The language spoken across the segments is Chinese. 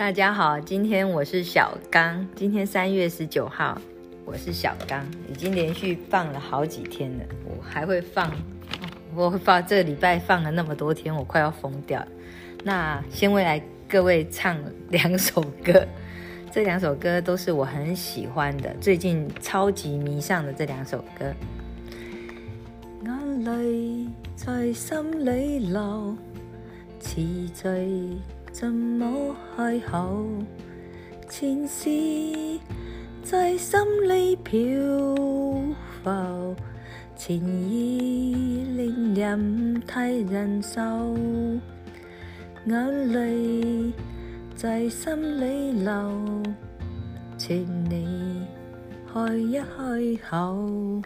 大家好，今天我是小刚。今天三月十九号，我是小刚，已经连续放了好几天了。我还会放，我会放。这个礼拜放了那么多天，我快要疯掉了。那先为来各位唱两首歌，这两首歌都是我很喜欢的，最近超级迷上的这两首歌。眼泪在心里流，奇醉。怎么开口？前事在心里漂浮，前意令人太难受，眼泪在心里流，请你开一开口，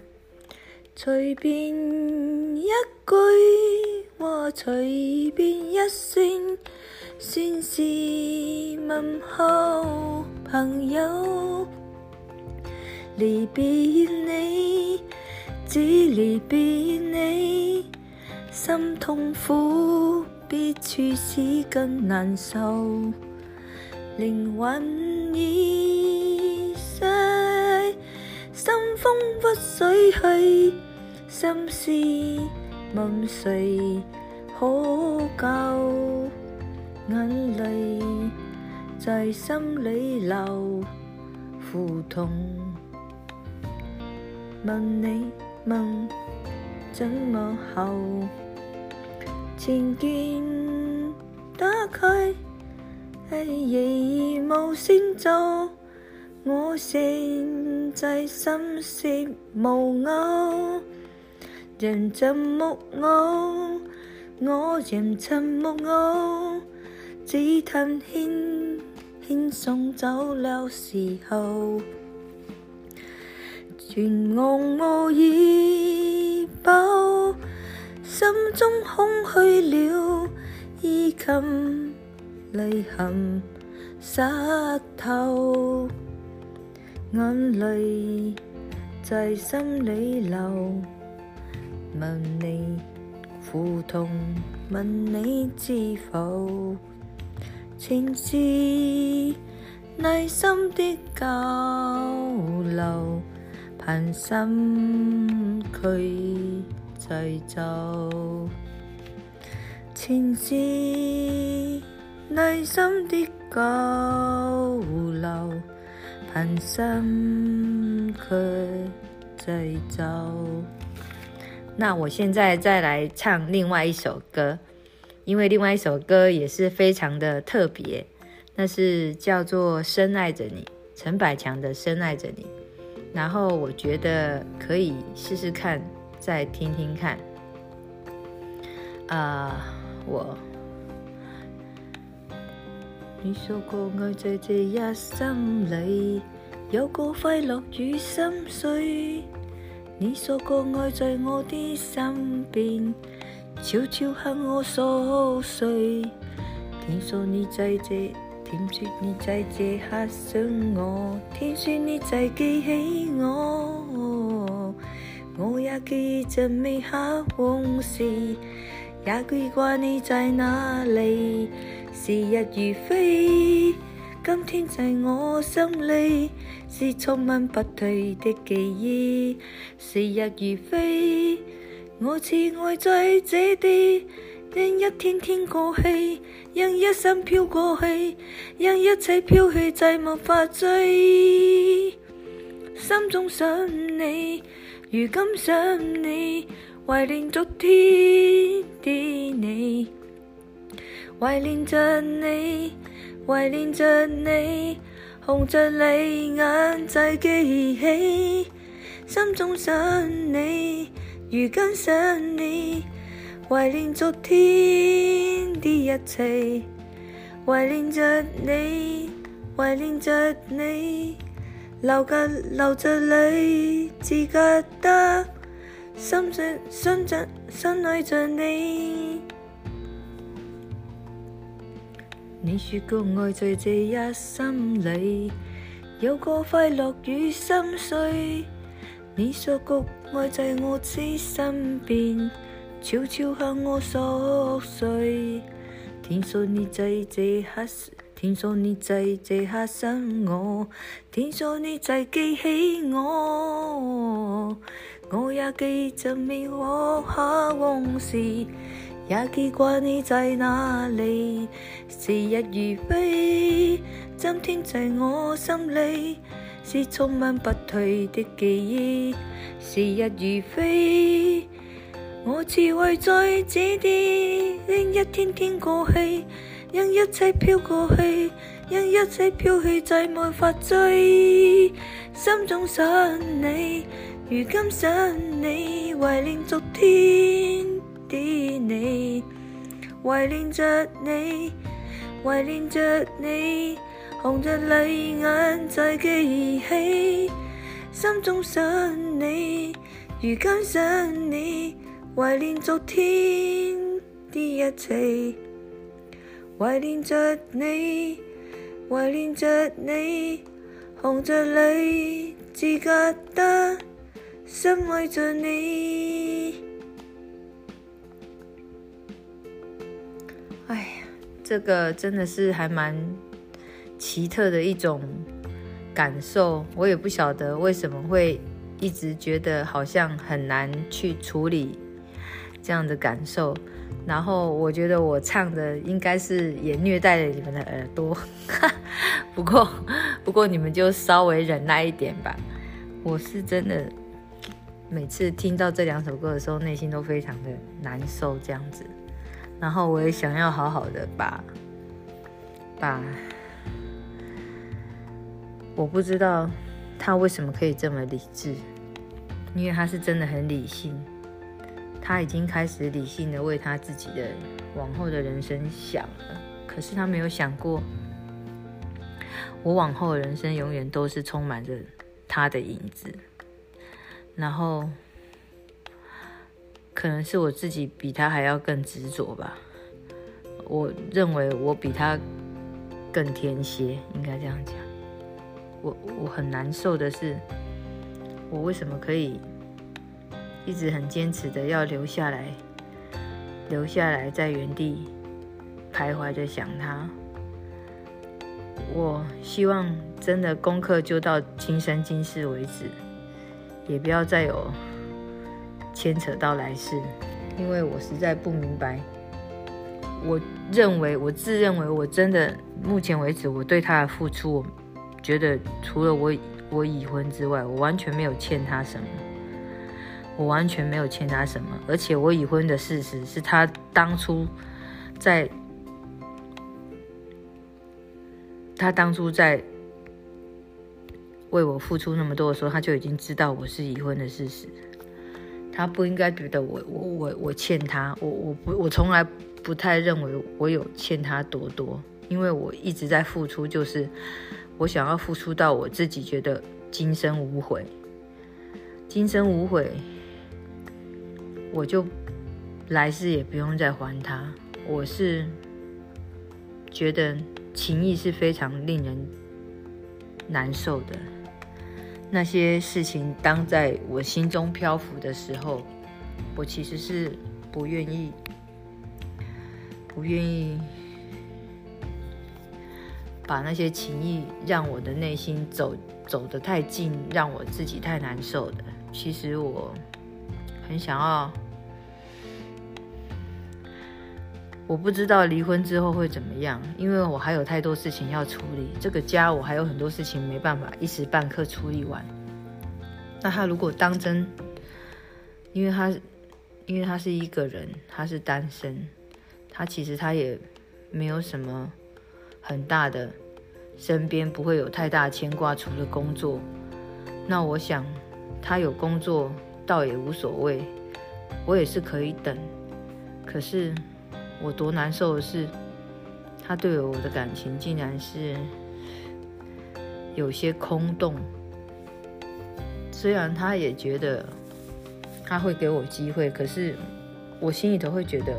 随便一句话，随便一声。算是问候，朋友。离别你，只离别你，心痛苦比处死更难受，灵魂已逝，心风不水去，心思问谁可救？眼泪在心里流，苦痛。问你问怎么好？情见打开，夜已无声早。我现在心事无偶，人沉默我，我仍沉默我。只叹轻轻送走了时候，全忘我已走，心中空虚了，衣襟泪痕湿透，眼泪在心里流，问你苦痛，问你知否？前是内心的交流，凭心去制造。前是内心的交流，凭心去制造。那我现在再来唱另外一首歌。因为另外一首歌也是非常的特别那是叫做深爱着你陈百强的深爱着你然后我觉得可以试试看再听听看啊我你说过爱在这一生里有过快乐与心碎你说过爱在我的身边悄悄向我诉说，听说你在这，听说你在这刻想我，听说你在记起我，我也记着美好往事，也记挂你在哪里。时日如飞，今天在我心里是充满不褪的记忆。时日如飞。我似爱在这地，因一天天过去，因一生飘过去，因一切飘去，再无法追。心中想你，如今想你，怀念昨天的你，怀念着你，怀念着你，红着泪眼在记起，心中想你。如今想你，怀念昨天的一切，怀念着你，怀念着你，流着流着泪，只觉得心上想着深爱着你。你说过爱在这一心里，有过快乐与心碎。你说过爱在我此身边，悄悄向我诉说。听说你在这刻，听说你在这刻想我，听说你在记起我。我也记着你我下往事，也记挂你在哪里。时日如飞，今天在我心里。是充满不退的记忆，时日如飞，我只会在这点，因一天天过去，因一切飘过去，因一切飘去再没法追，心中想你，如今想你，怀念昨天的你，怀念着你，怀念着你。红着泪眼在记起，心中想你，如今想你，怀念昨天的一切，怀念着你，怀念着你，红着泪，自觉得深爱着你。哎呀，这个真的是还蛮。奇特的一种感受，我也不晓得为什么会一直觉得好像很难去处理这样的感受。然后我觉得我唱的应该是也虐待了你们的耳朵，不过不过你们就稍微忍耐一点吧。我是真的每次听到这两首歌的时候，内心都非常的难受这样子。然后我也想要好好的把把。我不知道他为什么可以这么理智，因为他是真的很理性，他已经开始理性的为他自己的往后的人生想了。可是他没有想过，我往后的人生永远都是充满着他的影子。然后，可能是我自己比他还要更执着吧，我认为我比他更天蝎，应该这样讲。我我很难受的是，我为什么可以一直很坚持的要留下来，留下来在原地徘徊着想他？我希望真的功课就到今生今世为止，也不要再有牵扯到来世，因为我实在不明白。我认为，我自认为，我真的目前为止我对他的付出。觉得除了我我已婚之外，我完全没有欠他什么。我完全没有欠他什么。而且我已婚的事实是，他当初在，他当初在为我付出那么多的时候，他就已经知道我是已婚的事实。他不应该觉得我我我我欠他，我我不我从来不太认为我有欠他多多，因为我一直在付出，就是。我想要付出到我自己觉得今生无悔，今生无悔，我就来世也不用再还他。我是觉得情谊是非常令人难受的，那些事情当在我心中漂浮的时候，我其实是不愿意，不愿意。把那些情谊让我的内心走走得太近，让我自己太难受的。其实我很想要，我不知道离婚之后会怎么样，因为我还有太多事情要处理。这个家我还有很多事情没办法一时半刻处理完。那他如果当真，因为他，因为他是一个人，他是单身，他其实他也没有什么。很大的，身边不会有太大牵挂，除了工作。那我想，他有工作倒也无所谓，我也是可以等。可是我多难受的是，他对我的感情竟然是有些空洞。虽然他也觉得他会给我机会，可是我心里头会觉得，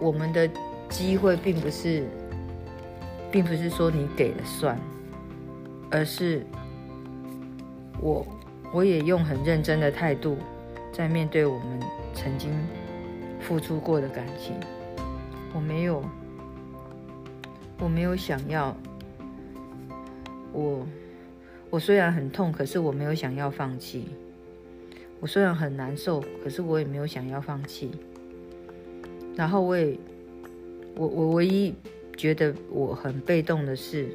我们的机会并不是。并不是说你给了算，而是我我也用很认真的态度在面对我们曾经付出过的感情。我没有，我没有想要。我我虽然很痛，可是我没有想要放弃。我虽然很难受，可是我也没有想要放弃。然后我也我我唯一。觉得我很被动的是，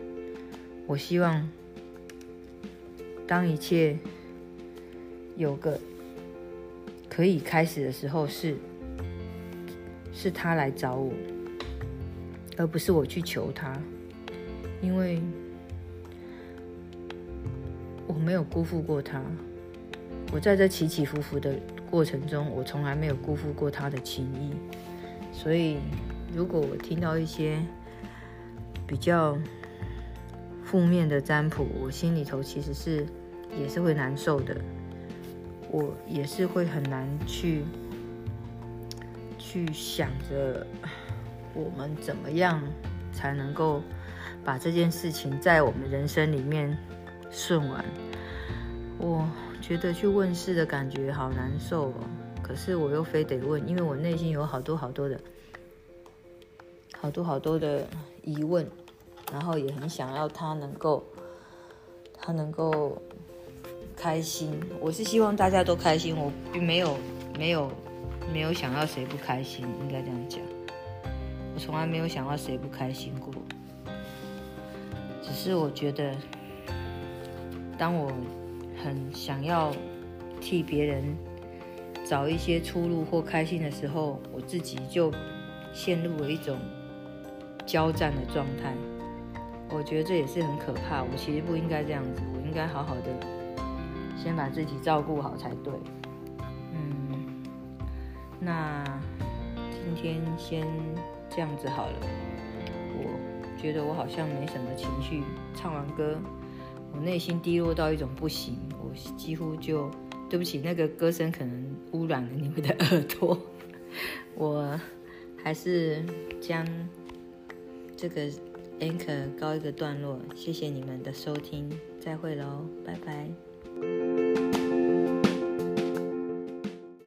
我希望当一切有个可以开始的时候，是是他来找我，而不是我去求他，因为我没有辜负过他。我在这起起伏伏的过程中，我从来没有辜负过他的情谊。所以，如果我听到一些，比较负面的占卜，我心里头其实是也是会难受的，我也是会很难去去想着我们怎么样才能够把这件事情在我们人生里面顺完。我觉得去问事的感觉好难受哦，可是我又非得问，因为我内心有好多好多的，好多好多的。疑问，然后也很想要他能够，他能够开心。我是希望大家都开心，我并没有，没有，没有想要谁不开心，应该这样讲。我从来没有想要谁不开心过，只是我觉得，当我很想要替别人找一些出路或开心的时候，我自己就陷入了一种。交战的状态，我觉得这也是很可怕。我其实不应该这样子，我应该好好的先把自己照顾好才对。嗯，那今天先这样子好了。我觉得我好像没什么情绪。唱完歌，我内心低落到一种不行，我几乎就对不起那个歌声，可能污染了你们的耳朵。我还是将。这个 anchor 高一个段落，谢谢你们的收听，再会喽，拜拜。